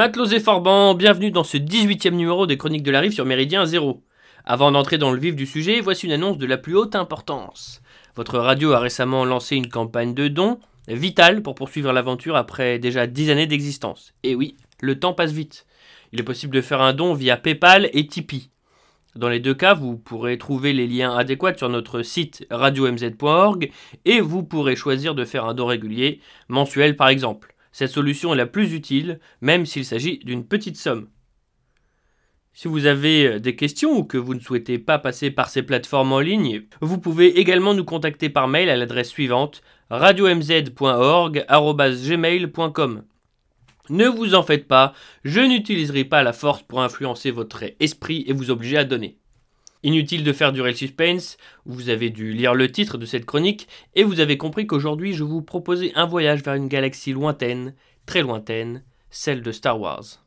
Matelots et Forban, bienvenue dans ce 18e numéro des Chroniques de la Rive sur Méridien Zéro. Avant d'entrer dans le vif du sujet, voici une annonce de la plus haute importance. Votre radio a récemment lancé une campagne de dons, vitale pour poursuivre l'aventure après déjà 10 années d'existence. Et oui, le temps passe vite. Il est possible de faire un don via PayPal et Tipeee. Dans les deux cas, vous pourrez trouver les liens adéquats sur notre site radiomz.org et vous pourrez choisir de faire un don régulier, mensuel par exemple. Cette solution est la plus utile, même s'il s'agit d'une petite somme. Si vous avez euh, des questions ou que vous ne souhaitez pas passer par ces plateformes en ligne, vous pouvez également nous contacter par mail à l'adresse suivante radiomz.org@gmail.com. Ne vous en faites pas, je n'utiliserai pas la force pour influencer votre esprit et vous obliger à donner. Inutile de faire durer le suspense, vous avez dû lire le titre de cette chronique et vous avez compris qu'aujourd'hui je vous proposais un voyage vers une galaxie lointaine, très lointaine, celle de Star Wars.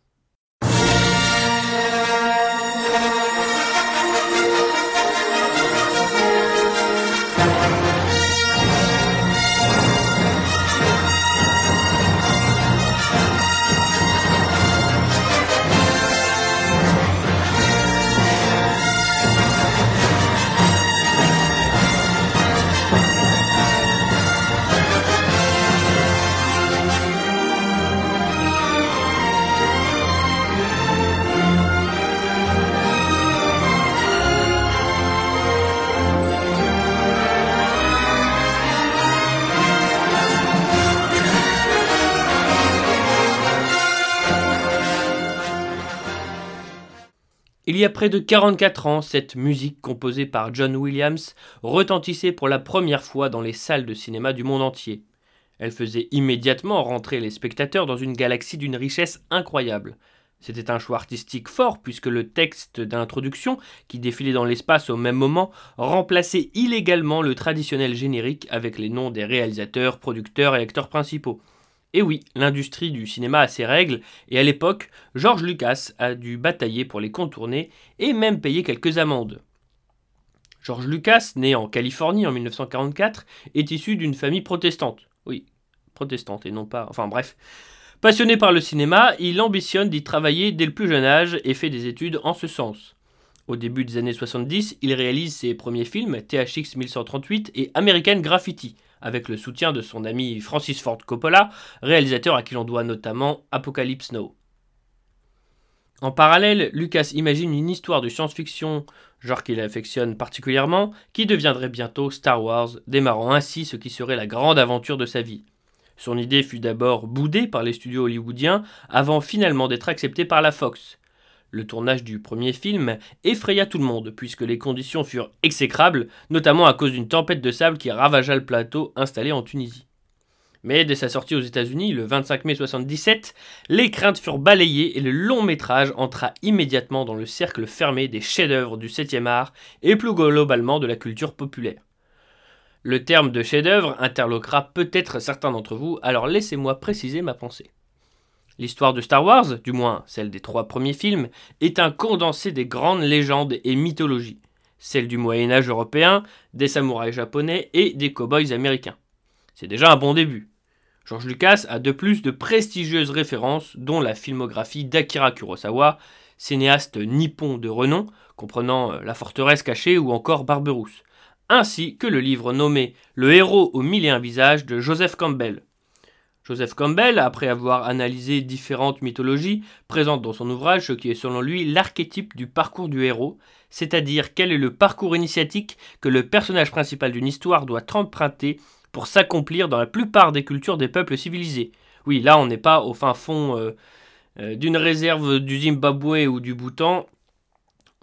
Il y a près de 44 ans, cette musique composée par John Williams retentissait pour la première fois dans les salles de cinéma du monde entier. Elle faisait immédiatement rentrer les spectateurs dans une galaxie d'une richesse incroyable. C'était un choix artistique fort puisque le texte d'introduction, qui défilait dans l'espace au même moment, remplaçait illégalement le traditionnel générique avec les noms des réalisateurs, producteurs et acteurs principaux. Et oui, l'industrie du cinéma a ses règles, et à l'époque, George Lucas a dû batailler pour les contourner et même payer quelques amendes. George Lucas, né en Californie en 1944, est issu d'une famille protestante. Oui, protestante et non pas. Enfin bref. Passionné par le cinéma, il ambitionne d'y travailler dès le plus jeune âge et fait des études en ce sens. Au début des années 70, il réalise ses premiers films, THX 1138 et American Graffiti, avec le soutien de son ami Francis Ford Coppola, réalisateur à qui l'on doit notamment Apocalypse Now. En parallèle, Lucas imagine une histoire de science-fiction, genre qu'il affectionne particulièrement, qui deviendrait bientôt Star Wars, démarrant ainsi ce qui serait la grande aventure de sa vie. Son idée fut d'abord boudée par les studios hollywoodiens avant finalement d'être acceptée par la Fox. Le tournage du premier film effraya tout le monde, puisque les conditions furent exécrables, notamment à cause d'une tempête de sable qui ravagea le plateau installé en Tunisie. Mais dès sa sortie aux États-Unis, le 25 mai 1977, les craintes furent balayées et le long métrage entra immédiatement dans le cercle fermé des chefs-d'œuvre du 7e art et plus globalement de la culture populaire. Le terme de chef-d'œuvre interloquera peut-être certains d'entre vous, alors laissez-moi préciser ma pensée. L'histoire de Star Wars, du moins celle des trois premiers films, est un condensé des grandes légendes et mythologies, celle du Moyen Âge européen, des samouraïs japonais et des cow-boys américains. C'est déjà un bon début. George Lucas a de plus de prestigieuses références, dont la filmographie d'Akira Kurosawa, cinéaste nippon de renom, comprenant euh, La forteresse cachée ou encore Barberousse, ainsi que le livre nommé Le héros aux mille et un visages de Joseph Campbell, Joseph Campbell, après avoir analysé différentes mythologies, présente dans son ouvrage ce qui est selon lui l'archétype du parcours du héros, c'est-à-dire quel est le parcours initiatique que le personnage principal d'une histoire doit emprunter pour s'accomplir dans la plupart des cultures des peuples civilisés. Oui, là on n'est pas au fin fond euh, euh, d'une réserve du Zimbabwe ou du Bhoutan,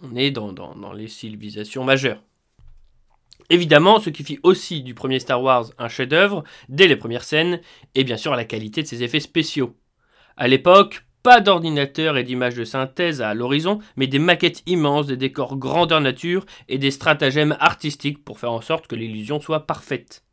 on est dans les civilisations majeures. Évidemment, ce qui fit aussi du premier Star Wars un chef-d'œuvre dès les premières scènes, et bien sûr la qualité de ses effets spéciaux. À l'époque, pas d'ordinateur et d'images de synthèse à l'horizon, mais des maquettes immenses, des décors grandeur nature et des stratagèmes artistiques pour faire en sorte que l'illusion soit parfaite.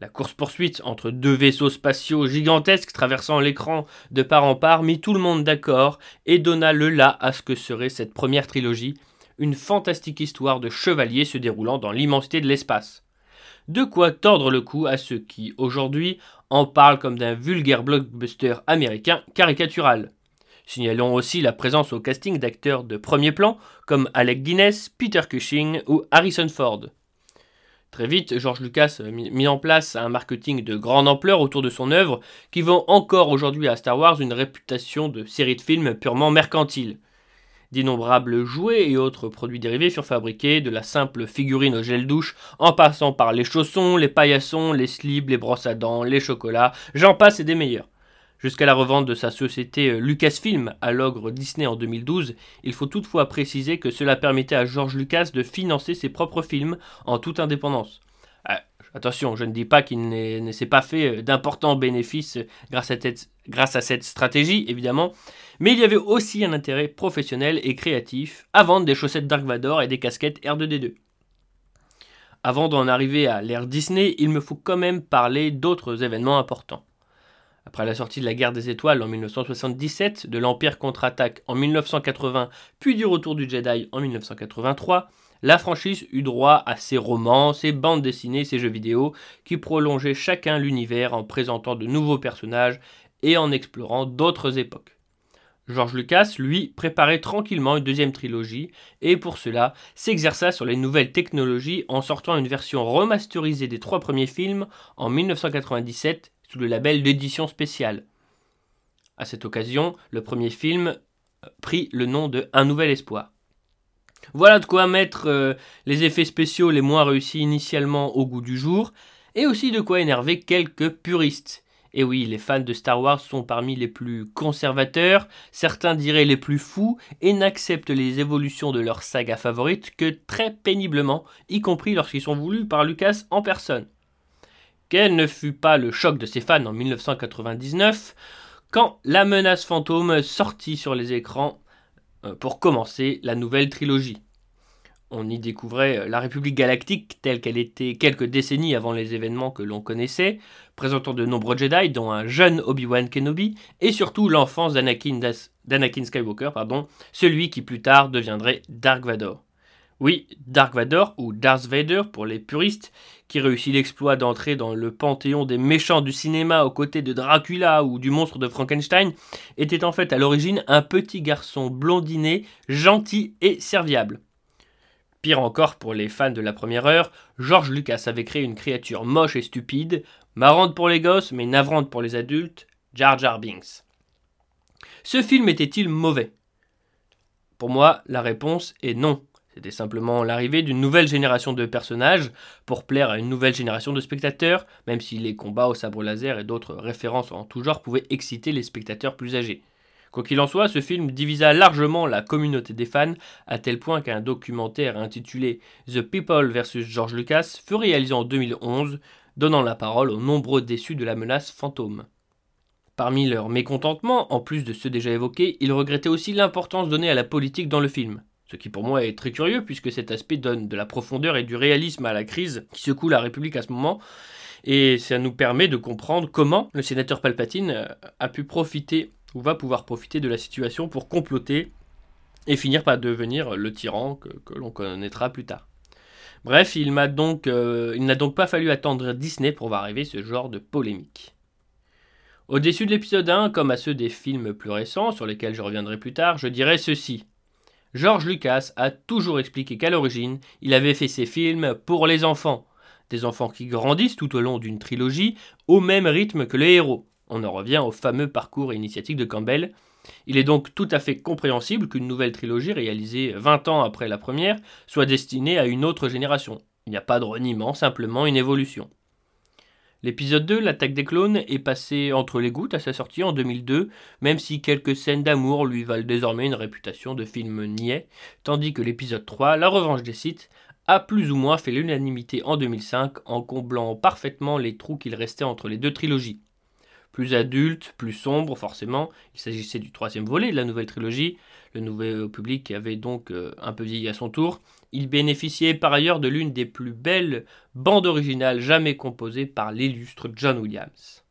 La course-poursuite entre deux vaisseaux spatiaux gigantesques traversant l'écran de part en part mit tout le monde d'accord et donna le là à ce que serait cette première trilogie, une fantastique histoire de chevaliers se déroulant dans l'immensité de l'espace. De quoi tordre le cou à ceux qui, aujourd'hui, en parlent comme d'un vulgaire blockbuster américain caricatural. Signalons aussi la présence au casting d'acteurs de premier plan comme Alec Guinness, Peter Cushing ou Harrison Ford. Très vite, George Lucas a mis en place un marketing de grande ampleur autour de son œuvre qui vend encore aujourd'hui à Star Wars une réputation de série de films purement mercantile. D'innombrables jouets et autres produits dérivés furent fabriqués, de la simple figurine au gel douche, en passant par les chaussons, les paillassons, les slips, les brosses à dents, les chocolats, j'en passe et des meilleurs. Jusqu'à la revente de sa société euh, Lucasfilm à l'ogre Disney en 2012, il faut toutefois préciser que cela permettait à George Lucas de financer ses propres films en toute indépendance. Ah, attention, je ne dis pas qu'il ne s'est pas fait euh, d'importants bénéfices grâce à, grâce à cette stratégie, évidemment, mais il y avait aussi un intérêt professionnel et créatif à vendre des chaussettes Dark Vador et des casquettes R2D2. Avant d'en arriver à l'ère Disney, il me faut quand même parler d'autres événements importants. Après la sortie de la guerre des étoiles en 1977, de l'Empire contre-attaque en 1980, puis du retour du Jedi en 1983, la franchise eut droit à ses romans, ses bandes dessinées, ses jeux vidéo, qui prolongeaient chacun l'univers en présentant de nouveaux personnages et en explorant d'autres époques. George Lucas, lui, préparait tranquillement une deuxième trilogie et pour cela s'exerça sur les nouvelles technologies en sortant une version remasterisée des trois premiers films en 1997 sous le label d'édition spéciale. À cette occasion, le premier film euh, prit le nom de Un nouvel espoir. Voilà de quoi mettre euh, les effets spéciaux les moins réussis initialement au goût du jour, et aussi de quoi énerver quelques puristes. Et oui, les fans de Star Wars sont parmi les plus conservateurs, certains diraient les plus fous, et n'acceptent les évolutions de leur saga favorite que très péniblement, y compris lorsqu'ils sont voulus par Lucas en personne. Quel ne fut pas le choc de ses fans en 1999, quand La menace fantôme sortit sur les écrans euh, pour commencer la nouvelle trilogie. On y découvrait euh, la République galactique telle qu'elle était quelques décennies avant les événements que l'on connaissait, présentant de nombreux Jedi, dont un jeune Obi-Wan Kenobi, et surtout l'enfance d'Anakin, Skywalker, pardon, celui qui plus tard deviendrait Dark Vador. Oui, Dark Vador, ou Darth Vader pour les puristes, qui réussit l'exploit d'entrer dans le panthéon des méchants du cinéma aux côtés de Dracula ou du monstre de Frankenstein, était en fait à l'origine un petit garçon blondiné, gentil et serviable. Pire encore pour les fans de la première heure, George Lucas avait créé une créature moche et stupide, marrante pour les gosses mais navrante pour les adultes, Jar Jar Binks. Ce film était-il mauvais? Pour moi, la réponse est non. C'était simplement l'arrivée d'une nouvelle génération de personnages pour plaire à une nouvelle génération de spectateurs, même si les combats au sabre laser et d'autres références en tout genre pouvaient exciter les spectateurs plus âgés. Quoi qu'il en soit, ce film divisa largement la communauté des fans, à tel point qu'un documentaire intitulé The People vs George Lucas fut réalisé en 2011, donnant la parole aux nombreux déçus de la menace fantôme. Parmi leurs mécontentements, en plus de ceux déjà évoqués, ils regrettaient aussi l'importance donnée à la politique dans le film. Ce qui pour moi est très curieux puisque cet aspect donne de la profondeur et du réalisme à la crise qui secoue la République à ce moment. Et ça nous permet de comprendre comment le sénateur Palpatine a pu profiter va pouvoir profiter de la situation pour comploter et finir par devenir le tyran que, l'on connaîtra plus tard. Bref, il donc, euh, il n'a donc pas fallu attendre Disney pour voir arriver ce genre de polémique. Au-dessus de l'épisode 1, comme à ceux des films plus récents, sur lesquels je reviendrai plus tard, je dirais ceci. George Lucas a toujours expliqué qu'à l'origine, il avait fait ses films pour les enfants. Des enfants qui grandissent tout au long d'une trilogie au même rythme que les héros. On en revient au fameux parcours initiatique de Campbell. Il est donc tout à fait compréhensible qu'une nouvelle trilogie réalisée 20 ans après la première soit destinée à une autre génération. Il n'y a pas de reniement, simplement une évolution. L'épisode 2, l'attaque des clones, est passé entre les gouttes à sa sortie en 2002, même si quelques scènes d'amour lui valent désormais une réputation de film niais, tandis que l'épisode 3, la revanche des Sith, a plus ou moins fait l'unanimité en 2005 en comblant parfaitement les trous qu'il restait entre les deux trilogies plus adulte, plus sombre forcément. Il s'agissait du troisième volet de la nouvelle trilogie. Le nouveau public avait donc euh, un peu vieilli à son tour. Il bénéficiait par ailleurs de l'une des plus belles bandes originales jamais composées par l'illustre John Williams.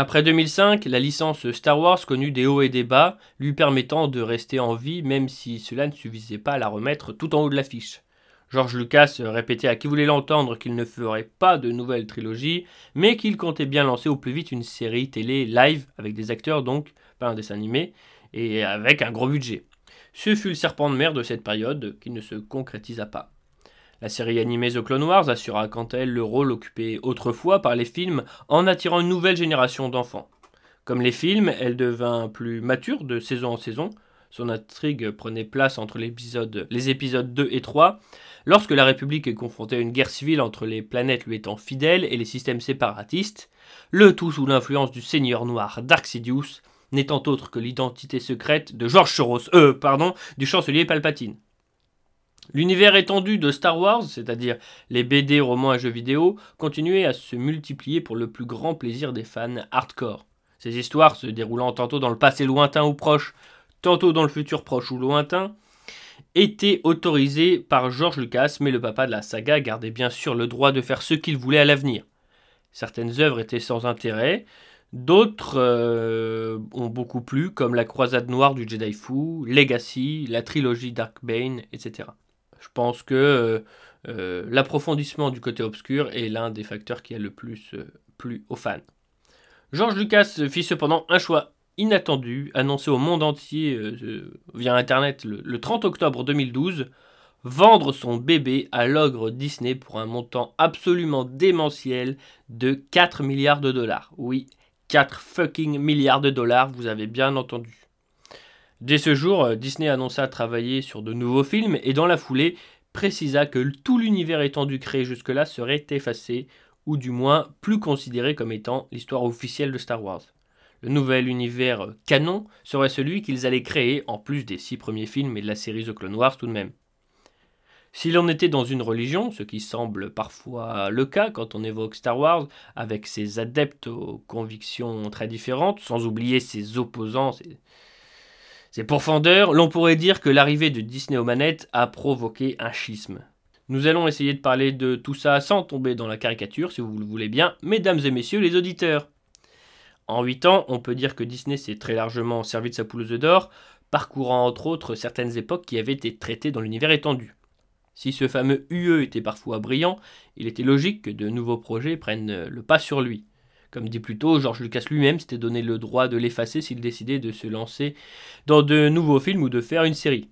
Après 2005, la licence Star Wars connut des hauts et des bas, lui permettant de rester en vie même si cela ne suffisait pas à la remettre tout en haut de l'affiche. George Lucas répétait à qui voulait l'entendre qu'il ne ferait pas de nouvelle trilogie, mais qu'il comptait bien lancer au plus vite une série télé live avec des acteurs donc, pas un dessin animé, et avec un gros budget. Ce fut le serpent de mer de cette période qui ne se concrétisa pas. La série animée The Clone Wars assura quant à elle le rôle occupé autrefois par les films en attirant une nouvelle génération d'enfants. Comme les films, elle devint plus mature de saison en saison. Son intrigue prenait place entre les épisodes 2 et 3, lorsque la République est confrontée à une guerre civile entre les planètes lui étant fidèles et les systèmes séparatistes, le tout sous l'influence du Seigneur Noir Dark Sidious, n'étant autre que l'identité secrète de George Soros, euh, pardon, du chancelier Palpatine. L'univers étendu de Star Wars, c'est-à-dire les BD, romans et jeux vidéo, continuait à se multiplier pour le plus grand plaisir des fans hardcore. Ces histoires se déroulant tantôt dans le passé lointain ou proche, tantôt dans le futur proche ou lointain, étaient autorisées par George Lucas, mais le papa de la saga gardait bien sûr le droit de faire ce qu'il voulait à l'avenir. Certaines œuvres étaient sans intérêt, d'autres euh, ont beaucoup plu, comme La Croisade Noire du Jedi Fou, Legacy, la trilogie Dark Bane, etc. Je pense que euh, euh, l'approfondissement du côté obscur est l'un des facteurs qui a le plus euh, plu aux fans. George Lucas fit cependant un choix inattendu, annoncé au monde entier via Internet le, 30 octobre 2012, vendre son bébé à l'ogre Disney pour un montant absolument démentiel de 4 milliards de dollars. Oui, 4 fucking milliards de dollars, vous avez bien entendu. Dès ce jour, euh, Disney annonça travailler sur de nouveaux films et dans la foulée précisa que tout l'univers étendu créé jusque-là serait effacé, ou du moins plus considéré comme étant l'histoire officielle de Star Wars. Le nouvel univers euh, canon serait celui qu'ils allaient créer, en plus des six premiers films et de la série The Clone Wars tout de même. Si l'on était dans une religion, ce qui semble parfois le cas quand on évoque Star Wars, avec ses adeptes aux convictions très différentes, sans oublier ses opposants, c'est profondeur, l'on pourrait dire que l'arrivée de Disney aux manettes a provoqué un schisme. Nous allons essayer de parler de tout ça sans tomber dans la caricature, si vous le voulez bien, mesdames et messieurs les auditeurs. En 8 ans, on peut dire que Disney s'est très largement servi de sa pouleuse d'or, parcourant entre autres certaines époques qui avaient été traitées dans l'univers étendu. Si ce fameux UE était parfois brillant, il était logique que de nouveaux projets prennent le pas sur lui. Comme dit plus tôt, George Lucas lui-même s'était donné le droit de l'effacer s'il décidait de se lancer dans de nouveaux films ou de faire une série.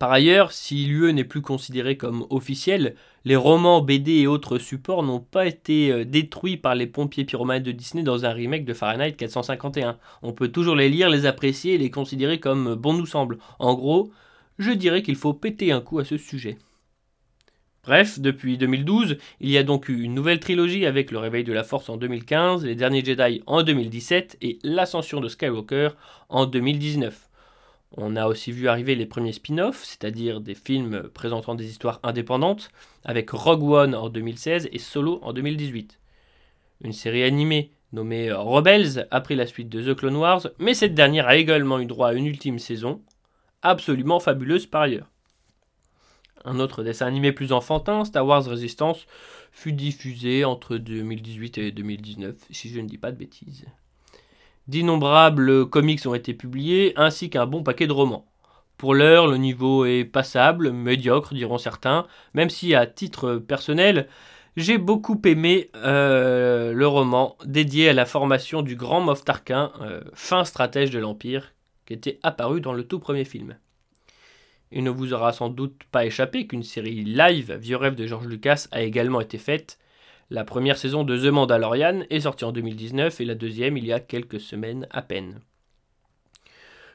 Par ailleurs, si l'UE n'est plus considéré comme officiel, les romans, BD et autres supports n'ont pas été euh, détruits par les pompiers pyromanes de Disney dans un remake de Fahrenheit 451. On peut toujours les lire, les apprécier et les considérer comme bon nous semble. En gros, je dirais qu'il faut péter un coup à ce sujet. Bref, depuis 2012, il y a donc eu une nouvelle trilogie avec le réveil de la Force en 2015, les derniers Jedi en 2017 et l'ascension de Skywalker en 2019. On a aussi vu arriver les premiers spin-offs, c'est-à-dire des films présentant des histoires indépendantes, avec Rogue One en 2016 et Solo en 2018. Une série animée nommée Rebels a pris la suite de The Clone Wars, mais cette dernière a également eu droit à une ultime saison, absolument fabuleuse par ailleurs. Un autre dessin animé plus enfantin, Star Wars Resistance, fut diffusé entre 2018 et 2019, si je ne dis pas de bêtises. D'innombrables comics ont été publiés, ainsi qu'un bon paquet de romans. Pour l'heure, le niveau est passable, médiocre diront certains, même si à titre personnel, j'ai beaucoup aimé euh, le roman dédié à la formation du grand Moff Tarkin, euh, fin stratège de l'Empire, qui était apparu dans le tout premier film. Il ne vous aura sans doute pas échappé qu'une série live, Vieux rêve de George Lucas, a également été faite. La première saison de The Mandalorian est sortie en 2019 et la deuxième il y a quelques semaines à peine.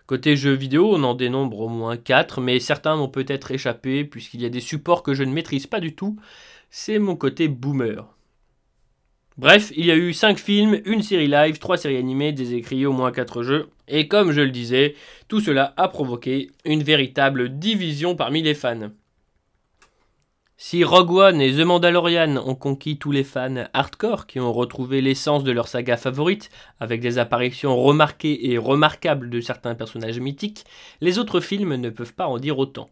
Côté jeux vidéo, on en dénombre au moins 4, mais certains m'ont peut-être échappé puisqu'il y a des supports que je ne maîtrise pas du tout. C'est mon côté boomer. Bref, il y a eu 5 films, une série live, 3 séries animées, des écrits, au moins 4 jeux. Et comme je le disais, tout cela a provoqué une véritable division parmi les fans. Si Rogue One et The Mandalorian ont conquis tous les fans hardcore qui ont retrouvé l'essence de leur saga favorite, avec des apparitions remarquées et remarquables de certains personnages mythiques, les autres films ne peuvent pas en dire autant.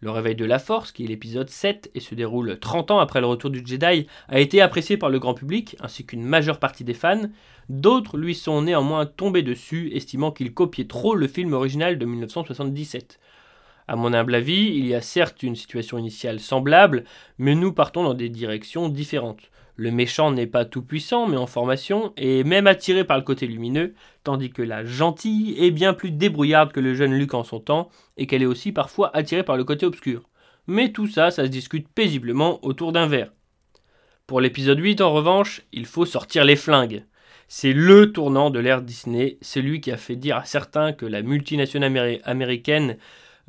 Le réveil de la force, qui est l'épisode 7 et se déroule 30 ans après le retour du Jedi, a été apprécié par le grand public ainsi qu'une majeure partie des fans. D'autres lui sont néanmoins tombés dessus, estimant qu'il copiait trop le film original de 1977. À mon humble avis, il y a certes une situation initiale semblable, mais nous partons dans des directions différentes. Le méchant n'est pas tout puissant, mais en formation, et même attiré par le côté lumineux, tandis que la gentille est bien plus débrouillarde que le jeune Luc en son temps, et qu'elle est aussi parfois attirée par le côté obscur. Mais tout ça, ça se discute paisiblement autour d'un verre. Pour l'épisode 8, en revanche, il faut sortir les flingues. C'est le tournant de l'ère Disney, celui qui a fait dire à certains que la multinationale américaine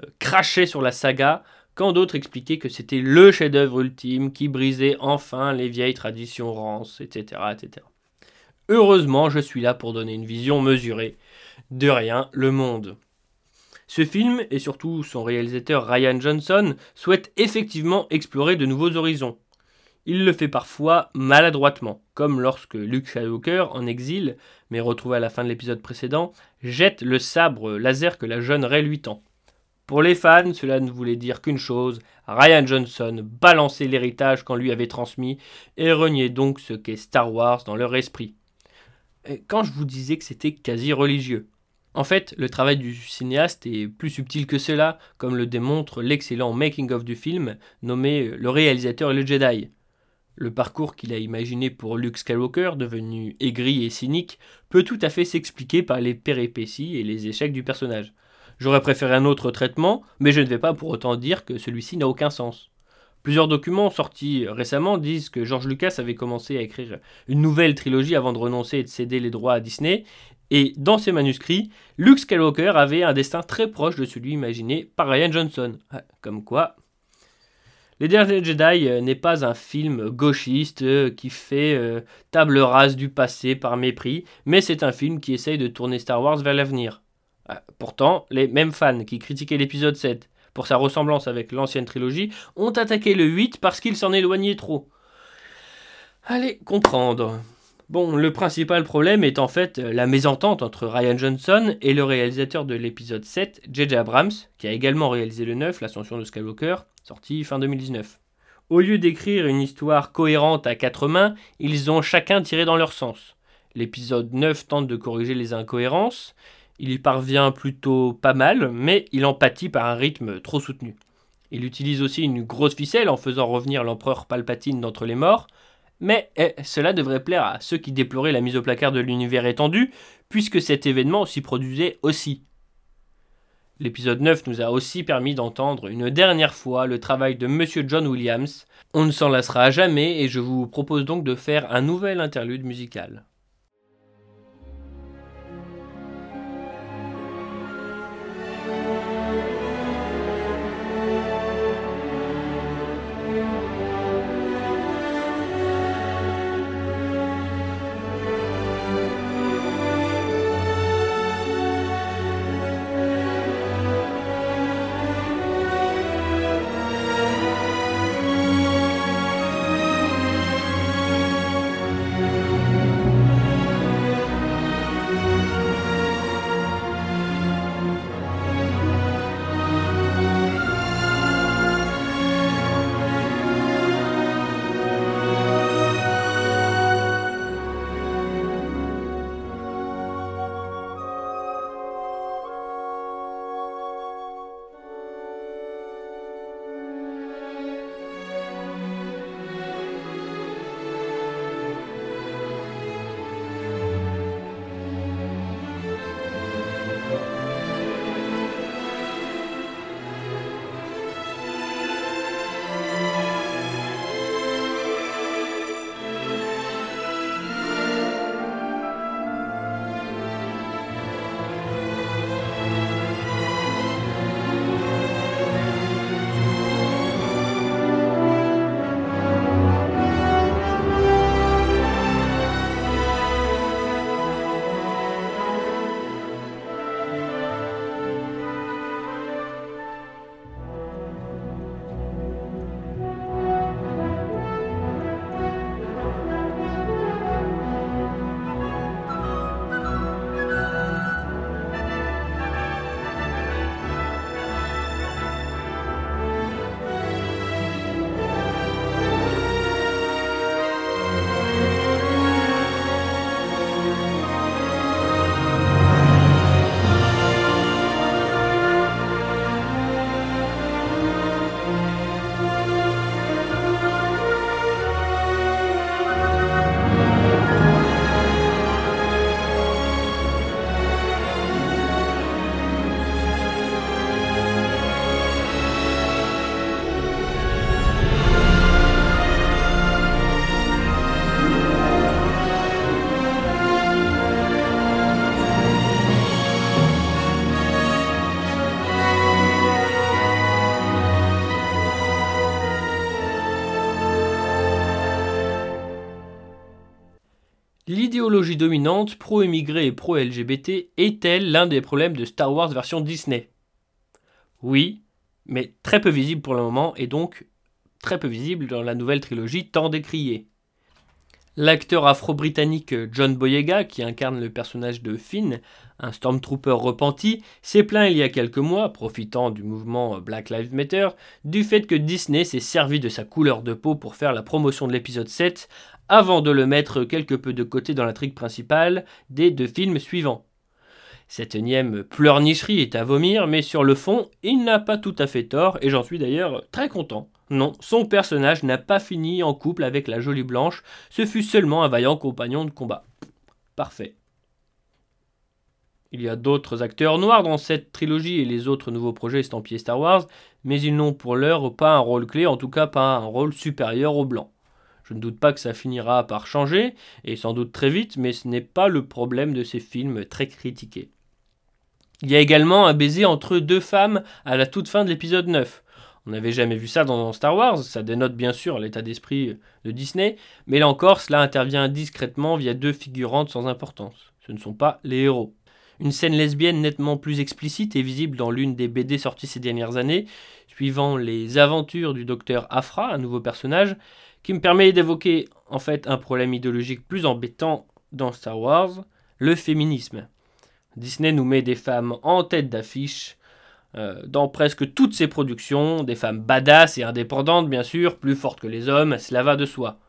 euh, crachait sur la saga, quand d'autres expliquaient que c'était le chef-d'œuvre ultime qui brisait enfin les vieilles traditions rances, etc., etc. Heureusement, je suis là pour donner une vision mesurée. De rien, le monde. Ce film, et surtout son réalisateur Ryan Johnson, souhaite effectivement explorer de nouveaux horizons. Il le fait parfois maladroitement, comme lorsque Luke Skywalker, en exil, mais retrouvé à la fin de l'épisode précédent, jette le sabre laser que la jeune Rey lui tend. Pour les fans, cela ne voulait dire qu'une chose, Ryan Johnson balançait l'héritage qu'on lui avait transmis et reniait donc ce qu'est Star Wars dans leur esprit. quand je vous disais que c'était quasi religieux. En fait, le travail du cinéaste est plus subtil que cela, comme le démontre l'excellent making-of du film, nommé Le réalisateur et le Jedi. Le parcours qu'il a imaginé pour Luke Skywalker, devenu aigri et cynique, peut tout à fait s'expliquer par les péripéties et les échecs du personnage. J'aurais préféré un autre traitement, mais je ne vais pas pour autant dire que celui-ci n'a aucun sens. Plusieurs documents sortis récemment disent que George Lucas avait commencé à écrire une nouvelle trilogie avant de renoncer et de céder les droits à Disney, et dans ces manuscrits, Luke Skywalker avait un destin très proche de celui imaginé par Ryan Johnson. Comme quoi. Les Derniers Jedi euh, n'est pas un film gauchiste euh, qui fait euh, table rase du passé par mépris, mais c'est un film qui essaye de tourner Star Wars vers l'avenir. Ah, pourtant, les mêmes fans qui critiquaient l'épisode 7 pour sa ressemblance avec l'ancienne trilogie ont attaqué le 8 parce qu'il s'en éloignait trop. Allez comprendre. Bon, le principal problème est en fait la mésentente entre Ryan Johnson et le réalisateur de l'épisode 7, J.J. Abrams, qui a également réalisé le 9, l'ascension de Skywalker, sorti fin 2019. Au lieu d'écrire une histoire cohérente à quatre mains, ils ont chacun tiré dans leur sens. L'épisode 9 tente de corriger les incohérences, il y parvient plutôt pas mal, mais il en pâtit par un rythme trop soutenu. Il utilise aussi une grosse ficelle en faisant revenir l'empereur Palpatine d'entre les morts, mais eh, cela devrait plaire à ceux qui déploraient la mise au placard de l'univers étendu, puisque cet événement s'y produisait aussi. L'épisode 9 nous a aussi permis d'entendre une dernière fois le travail de Monsieur John Williams. On ne s'en lassera jamais et je vous propose donc de faire un nouvel interlude musical. Dominante, pro-immigré et pro-LGBT, est-elle l'un des problèmes de Star Wars version Disney? Oui, mais très peu visible pour le moment et donc très peu visible dans la nouvelle trilogie tant décriée. L'acteur afro-britannique John Boyega, qui incarne le personnage de Finn, un stormtrooper repenti, s'est plaint il y a quelques mois, profitant du mouvement Black Lives Matter, du fait que Disney s'est servi de sa couleur de peau pour faire la promotion de l'épisode 7, avant de le mettre quelque peu de côté dans l'intrigue principale des deux films suivants. Cette énième pleurnicherie est à vomir, mais sur le fond, il n'a pas tout à fait tort, et j'en suis d'ailleurs très content. Non, son personnage n'a pas fini en couple avec la jolie blanche, ce fut seulement un vaillant compagnon de combat. Parfait. Il y a d'autres acteurs noirs dans cette trilogie et les autres nouveaux projets estampillés Star Wars, mais ils n'ont pour l'heure pas un rôle clé, en tout cas pas un rôle supérieur au blanc. Je ne doute pas que ça finira par changer, et sans doute très vite, mais ce n'est pas le problème de ces films très critiqués. Il y a également un baiser entre deux femmes à la toute fin de l'épisode 9. On n'avait jamais vu ça dans Star Wars, ça dénote bien sûr l'état d'esprit de Disney, mais là encore, cela intervient discrètement via deux figurantes sans importance. Ce ne sont pas les héros. Une scène lesbienne nettement plus explicite est visible dans l'une des BD sorties ces dernières années, suivant les aventures du docteur Afra, un nouveau personnage, qui me permet d'évoquer en fait un problème idéologique plus embêtant dans Star Wars, le féminisme. Disney nous met des femmes en tête d'affiche euh, dans presque toutes ses productions, des femmes badass et indépendantes bien sûr, plus fortes que les hommes, cela va de soi.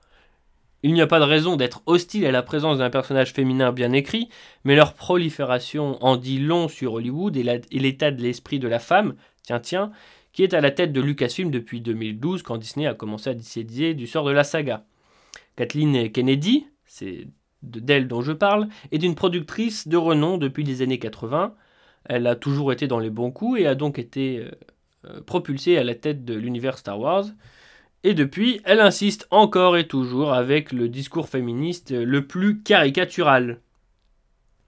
Il n'y a pas de raison d'être hostile à la présence d'un personnage féminin bien écrit, mais leur prolifération en dit long sur Hollywood et l'état de l'esprit de la femme, tiens tiens, qui est à la tête de Lucasfilm depuis 2012 quand Disney a commencé à décider du sort de la saga. Kathleen Kennedy, c'est d'elle dont je parle, est une productrice de renom depuis les années 80. Elle a toujours été dans les bons coups et a donc été euh, euh, propulsée à la tête de l'univers Star Wars. Et depuis, elle insiste encore et toujours avec le discours féministe le plus caricatural.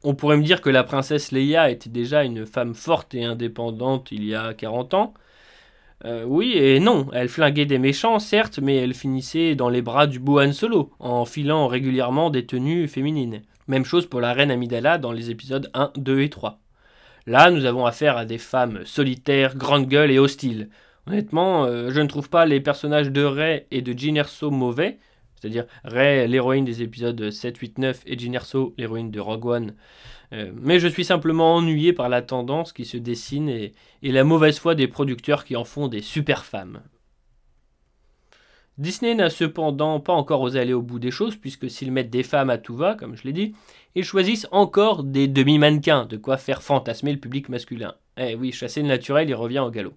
On pourrait me dire que la princesse Leia était déjà une femme forte et indépendante il y a 40 ans, euh, oui et non, elle flinguait des méchants, certes, mais elle finissait dans les bras du beau Solo, en filant régulièrement des tenues féminines. Même chose pour la reine Amidala dans les épisodes 1, 2 et 3. Là, nous avons affaire à des femmes solitaires, grandes gueules et hostiles. Honnêtement, euh, je ne trouve pas les personnages de Rey et de Jyn Erso mauvais, c'est-à-dire Rey, l'héroïne des épisodes 7, 8, 9, et Jyn Erso, l'héroïne de Rogue One, euh, mais je suis simplement ennuyé par la tendance qui se dessine et, la mauvaise foi des producteurs qui en font des super femmes. Disney n'a cependant pas encore osé aller au bout des choses, puisque s'ils mettent des femmes à tout va, comme je l'ai dit, ils choisissent encore des demi-mannequins, de quoi faire fantasmer le public masculin. Eh oui, chasser le naturel, il revient au galop.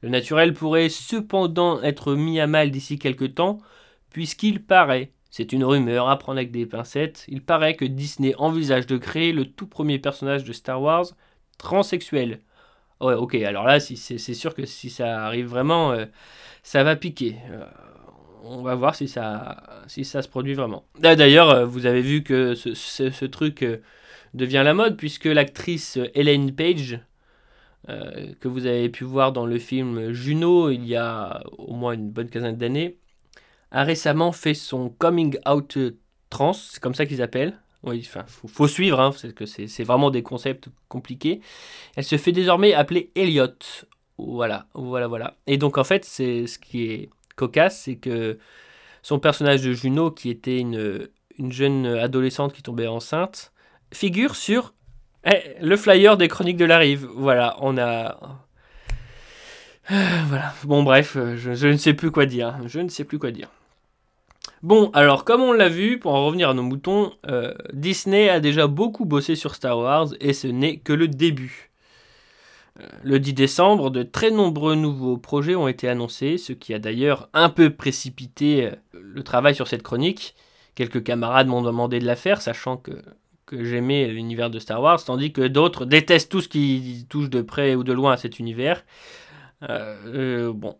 Le naturel pourrait cependant être mis à mal d'ici quelque temps, puisqu'il paraît c'est une rumeur à prendre avec des pincettes. Il paraît que Disney envisage de créer le tout premier personnage de Star Wars transsexuel. Ouais, ok, alors là, c'est, sûr que si ça arrive vraiment, euh, ça va piquer. Euh, on va voir si ça, se produit vraiment. D'ailleurs, euh, vous avez vu que ce, truc devient la mode, puisque l'actrice Elaine Page, que vous avez pu voir dans le film Juno il y a au moins une bonne quinzaine d'années, a récemment fait son coming out trans, c'est comme ça qu'ils appellent. Oui, enfin, faut, suivre, hein, parce que c'est vraiment des concepts compliqués. Elle se fait désormais appeler Elliot. Voilà, voilà, voilà. Et donc en fait, c'est ce qui est cocasse, c'est que son personnage de Juno, qui était une, une jeune adolescente qui tombait enceinte, figure sur eh, le flyer des Chroniques de la Rive. Voilà, on a voilà. Bon, bref, je, je, ne sais plus quoi dire. Je ne sais plus quoi dire. Bon, alors comme on l'a vu, pour en revenir à nos moutons, euh, Disney a déjà beaucoup bossé sur Star Wars et ce n'est que le début. Euh, le 10 décembre, de très nombreux nouveaux projets ont été annoncés, ce qui a d'ailleurs un peu précipité euh, le travail sur cette chronique. Quelques camarades m'ont demandé de la faire, sachant que j'aimais l'univers de Star Wars, tandis que d'autres détestent tout ce qui touche de près ou de loin à cet univers. Bon,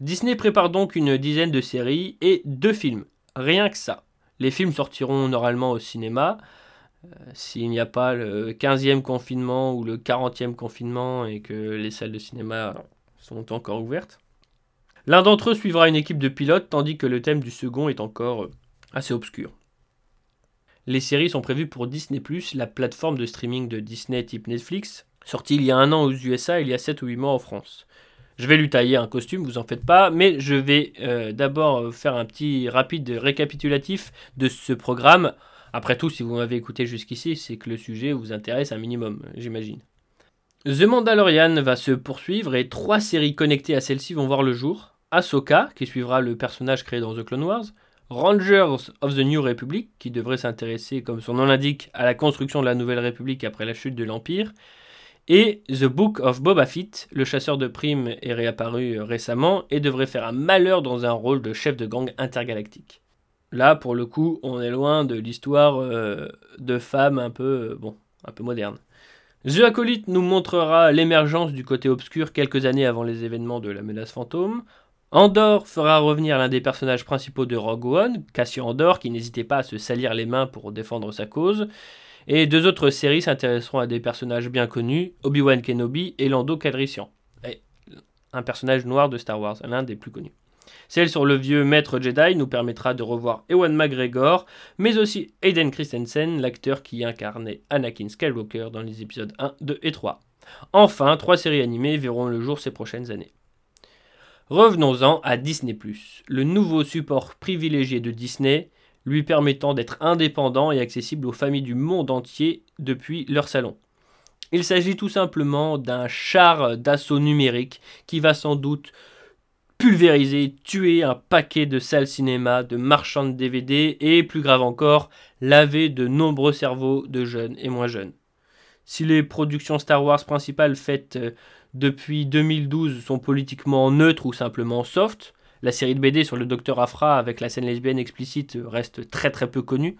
Disney prépare donc une dizaine de séries et deux films. Rien que ça. Les films sortiront normalement au cinéma. Euh, s'il n'y a pas le 15e confinement ou le 40e confinement et que les salles de cinéma sont encore ouvertes. L'un d'entre eux suivra une équipe de pilotes tandis que le thème du second est encore euh, assez obscur. Les séries sont prévues pour Disney ⁇ la plateforme de streaming de Disney type Netflix, sortie il y a un an aux USA il y a 7 ou 8 mois en France. Je vais lui tailler un costume, vous en faites pas, mais je vais euh, d'abord faire un petit rapide récapitulatif de ce programme. Après tout, si vous m'avez écouté jusqu'ici, c'est que le sujet vous intéresse un minimum, j'imagine. The Mandalorian va se poursuivre et trois séries connectées à celle-ci vont voir le jour. Ahsoka, qui suivra le personnage créé dans The Clone Wars, Rangers of the New Republic, qui devrait s'intéresser, comme son nom l'indique, à la construction de la Nouvelle République après la chute de l'Empire, et The Book of Boba Fett, le chasseur de primes est réapparu récemment et devrait faire un malheur dans un rôle de chef de gang intergalactique. Là, pour le coup, on est loin de l'histoire euh, de femmes un peu, euh, bon, un peu moderne. The Acolyte nous montrera l'émergence du côté obscur quelques années avant les événements de la menace fantôme. Andor fera revenir l'un des personnages principaux de Rogue One, Cassian Andor, qui n'hésitait pas à se salir les mains pour défendre sa cause. Et deux autres séries s'intéresseront à des personnages bien connus, Obi-Wan Kenobi et Lando Calrissian. un personnage noir de Star Wars, l'un des plus connus. Celle sur le vieux maître Jedi nous permettra de revoir Ewan McGregor, mais aussi Hayden Christensen, l'acteur qui incarnait Anakin Skywalker dans les épisodes 1, 2 et 3. Enfin, trois séries animées verront le jour ces prochaines années. Revenons-en à Disney ⁇ le nouveau support privilégié de Disney, lui permettant d'être indépendant et accessible aux familles du monde entier depuis leur salon. Il s'agit tout simplement d'un char d'assaut numérique qui va sans doute pulvériser, tuer un paquet de salles cinéma, de marchands de DVD et, plus grave encore, laver de nombreux cerveaux de jeunes et moins jeunes. Si les productions Star Wars principales faites euh, depuis 2012 sont politiquement neutres ou simplement soft. La série de BD sur le docteur Afra avec la scène lesbienne explicite reste très très peu connue.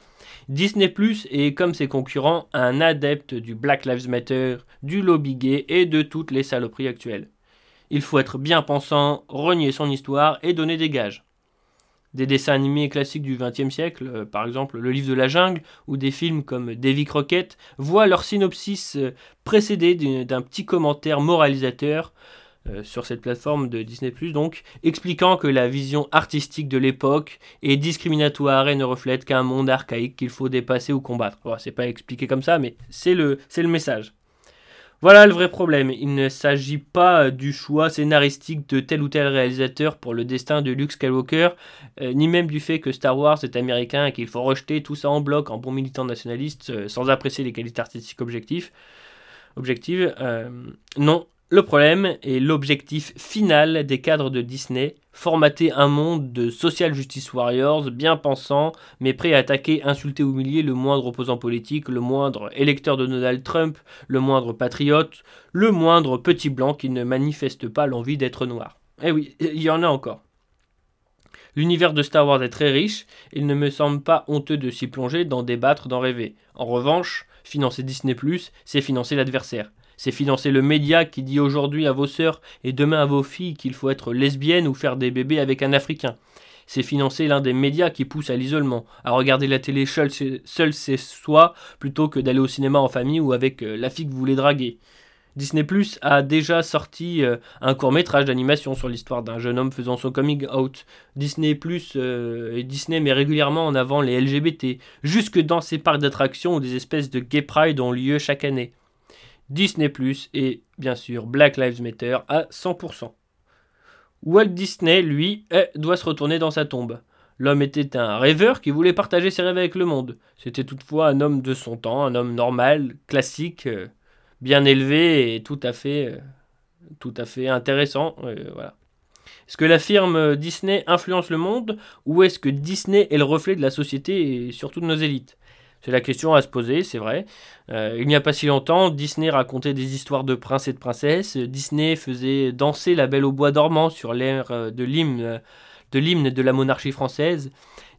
Disney Plus est, comme ses concurrents, un adepte du Black Lives Matter, du lobby gay et de toutes les saloperies actuelles. Il faut être bien pensant, renier son histoire et donner des gages des dessins animés classiques du XXe siècle, euh, par exemple Le Livre de la Jungle, ou des films comme Davy Crockett, voient leur synopsis euh, précédé d'un petit commentaire moralisateur euh, sur cette plateforme de Disney ⁇ donc, expliquant que la vision artistique de l'époque est discriminatoire et ne reflète qu'un monde archaïque qu'il faut dépasser ou combattre. c'est pas expliqué comme ça, mais c'est le, le message. Voilà le vrai problème. Il ne s'agit pas du choix scénaristique de tel ou tel réalisateur pour le destin de Luke Skywalker, euh, ni même du fait que Star Wars est américain et qu'il faut rejeter tout ça en bloc en bon militant nationaliste euh, sans apprécier les qualités artistiques objectives. objectives. Euh, non, le problème est l'objectif final des cadres de Disney, formater un monde de social justice warriors bien pensants, mais prêts à attaquer, insulter humilier le moindre opposant politique, le moindre électeur de Donald Trump, le moindre patriote, le moindre petit blanc qui ne manifeste pas l'envie d'être noir. Eh oui, il y en a encore. L'univers de Star Wars est très riche, il ne me semble pas honteux de s'y plonger, d'en débattre, d'en rêver. En revanche, financer Disney ⁇ c'est financer l'adversaire. C'est financer le média qui dit aujourd'hui à vos sœurs et demain à vos filles qu'il faut être lesbienne ou faire des bébés avec un Africain. C'est financer l'un des médias qui pousse à l'isolement, à regarder la télé seul, c'est soi plutôt que d'aller au cinéma en famille ou avec euh, la fille que vous voulez draguer. Disney Plus a déjà sorti euh, un court métrage d'animation sur l'histoire d'un jeune homme faisant son coming out. Disney Plus euh, et Disney met régulièrement en avant les LGBT, jusque dans ses parcs d'attractions où des espèces de gay pride ont lieu chaque année. Disney ⁇ et bien sûr Black Lives Matter à 100%. Walt Disney, lui, doit se retourner dans sa tombe. L'homme était un rêveur qui voulait partager ses rêves avec le monde. C'était toutefois un homme de son temps, un homme normal, classique, euh, bien élevé et tout à fait, euh, tout à fait intéressant. Euh, voilà. Est-ce que la firme Disney influence le monde ou est-ce que Disney est le reflet de la société et surtout de nos élites? C'est la question à se poser, c'est vrai. Euh, il n'y a pas si longtemps, Disney racontait des histoires de princes et de princesses. Disney faisait danser la belle au bois dormant sur l'air euh, de l'hymne de l'hymne de la monarchie française.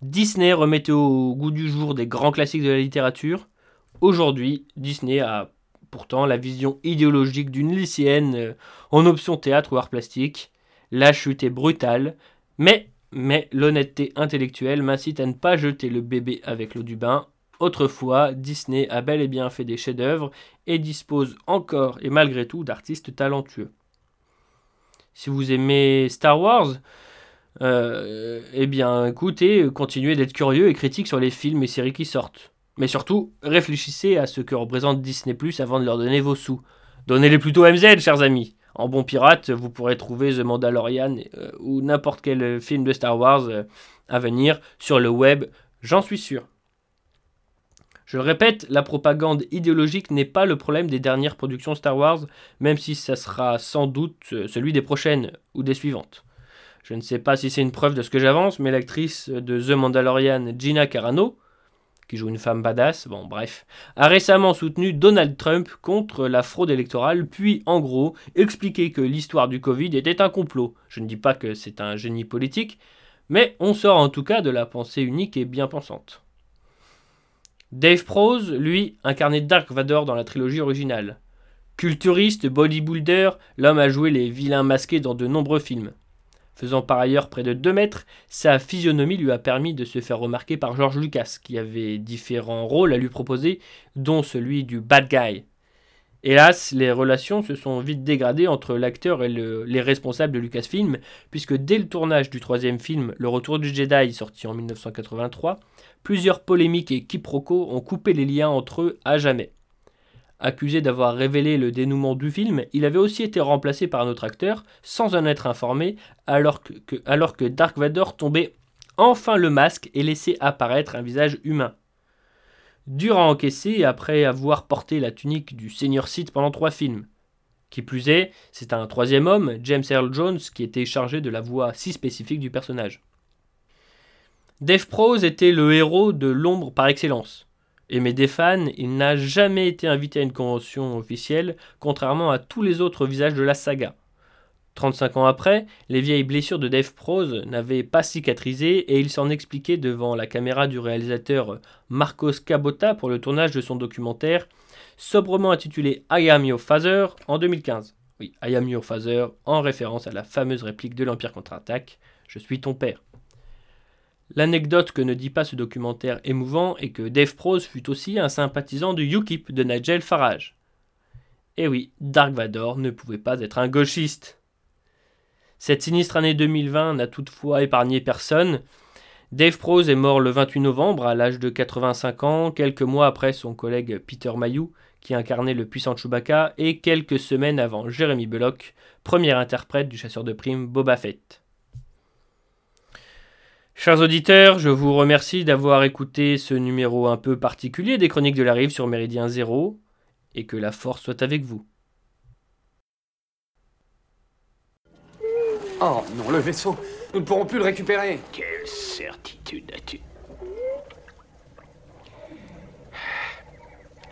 Disney remettait au goût du jour des grands classiques de la littérature. Aujourd'hui, Disney a pourtant la vision idéologique d'une lycéenne euh, en option théâtre ou art plastique. La chute est brutale, mais, mais l'honnêteté intellectuelle m'incite à ne pas jeter le bébé avec l'eau du bain Autrefois, Disney a bel et bien fait des chefs-d'œuvre et dispose encore et malgré tout d'artistes talentueux. Si vous aimez Star Wars, euh, eh bien écoutez, continuez d'être curieux et critique sur les films et séries qui sortent. Mais surtout, réfléchissez à ce que représente Disney Plus avant de leur donner vos sous. Donnez-les plutôt à MZ, chers amis. En bon pirate, vous pourrez trouver The Mandalorian euh, ou n'importe quel film de Star Wars euh, à venir sur le web, j'en suis sûr. Je répète, la propagande idéologique n'est pas le problème des dernières productions Star Wars, même si ça sera sans doute euh, celui des prochaines ou des suivantes. Je ne sais pas si c'est une preuve de ce que j'avance, mais l'actrice de The Mandalorian, Gina Carano, qui joue une femme badass, bon bref, a récemment soutenu Donald Trump contre la fraude électorale, puis en gros expliqué que l'histoire du Covid était un complot. Je ne dis pas que c'est un génie politique, mais on sort en tout cas de la pensée unique et bien pensante. Dave Prose, lui, incarnait Dark Vador dans la trilogie originale. Culturiste, bodybuilder, l'homme a joué les vilains masqués dans de nombreux films. Faisant par ailleurs près de 2 mètres, sa physionomie lui a permis de se faire remarquer par George Lucas, qui avait différents rôles à lui proposer, dont celui du bad guy. Hélas, les relations se sont vite dégradées entre l'acteur et les responsables de Lucasfilm, puisque dès le tournage du troisième film, Le Retour du Jedi, sorti en 1983, plusieurs polémiques et quiproquos ont coupé les liens entre eux à jamais. Accusé d'avoir révélé le dénouement du film, il avait aussi été remplacé par un autre acteur, sans en être informé, alors que, Dark Vador tombait enfin le masque et laissait apparaître un visage humain. Dur à encaisser après avoir porté la tunique du Seigneur Sith pendant trois films. Qui plus est, c'est un troisième homme, James Earl Jones, qui était chargé de la voix si spécifique du personnage. Dave Prose était le héros de l'ombre par excellence. Aimé des fans, il n'a jamais été invité à une convention officielle, contrairement à tous les autres visages de la saga. 35 ans après, les vieilles blessures de Dave Prose n'avaient pas cicatrisé et il s'en expliquait devant la caméra du réalisateur Marcos Cabota pour le tournage de son documentaire, sobrement intitulé I Am Your Father en 2015. Oui, I Am Your Father en référence à la fameuse réplique de l'Empire contre-attaque Je suis ton père. L'anecdote que ne dit pas ce documentaire émouvant est que Dave Prose fut aussi un sympathisant du UKIP de Nigel Farage. Eh oui, Dark Vador ne pouvait pas être un gauchiste. Cette sinistre année 2020 n'a toutefois épargné personne. Dave Prose est mort le 28 novembre à l'âge de 85 ans, quelques mois après son collègue Peter Mayhew, qui incarnait le puissant Chewbacca, et quelques semaines avant Jeremy Bullock, premier interprète du chasseur de primes Boba Fett. Chers auditeurs, je vous remercie d'avoir écouté ce numéro un peu particulier des Chroniques de la Rive sur Méridien Zéro, et que la force soit avec vous. Oh non, le vaisseau Nous ne pourrons plus le récupérer Quelle certitude as-tu?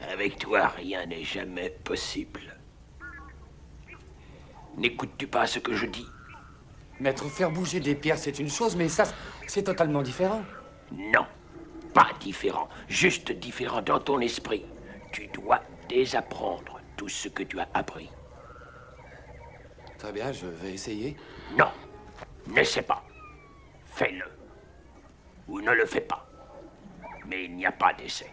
Avec toi, rien n'est jamais possible. N'écoutes-tu pas ce que je dis? Maître, faire bouger des pierres, c'est une chose, mais ça, c'est totalement différent. Non, pas différent, juste différent dans ton esprit. Tu dois désapprendre tout ce que tu as appris. Très bien, je vais essayer. Non, n'essaie pas. Fais-le. Ou ne le fais pas. Mais il n'y a pas d'essai.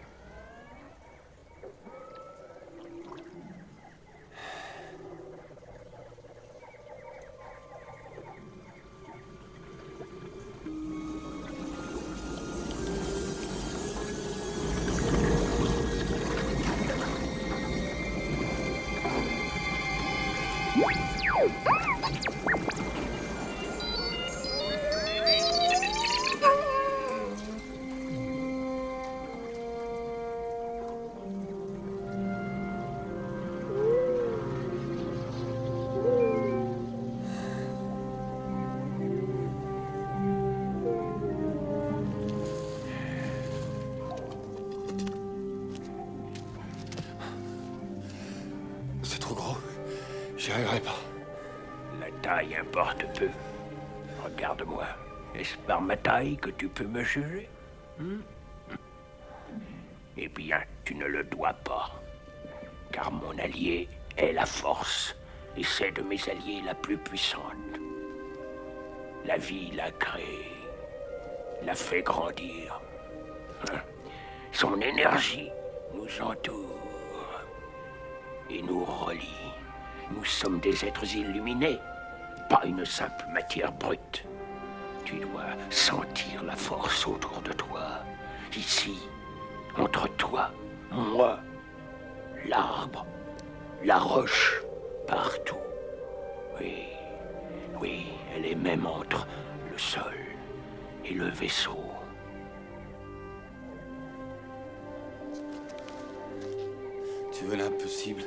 Arriverai pas. La taille importe peu. Regarde-moi. Est-ce par ma taille que tu peux me juger? Hmm? Eh bien, tu ne le dois pas. Car mon allié est la force, et c'est de mes alliés la plus puissante. La vie l'a créé, l'a fait grandir. Hein? Son énergie nous entoure et nous relie. Nous sommes des êtres illuminés, pas une simple matière brute. Tu dois sentir la force autour de toi, ici, Entre toi, moi, l'arbre, la roche, partout. Oui, oui, elle est même entre le sol et le vaisseau. Tu veux l'impossible?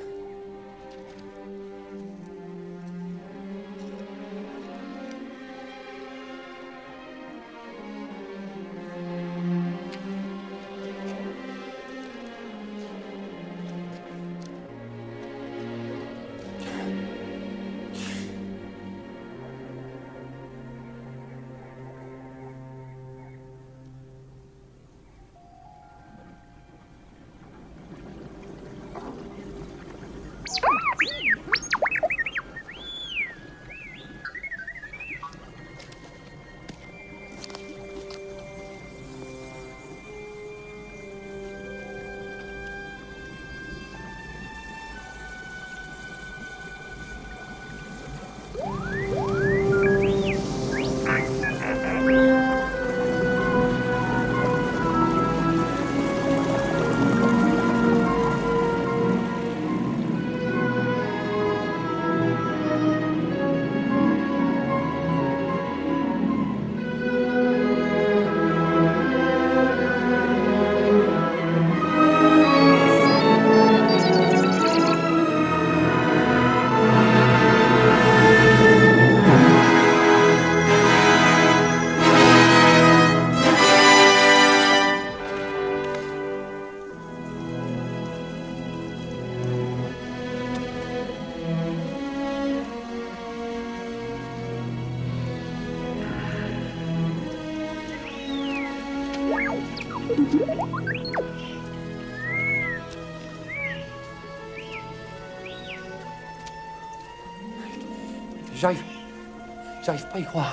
J'arrive pas à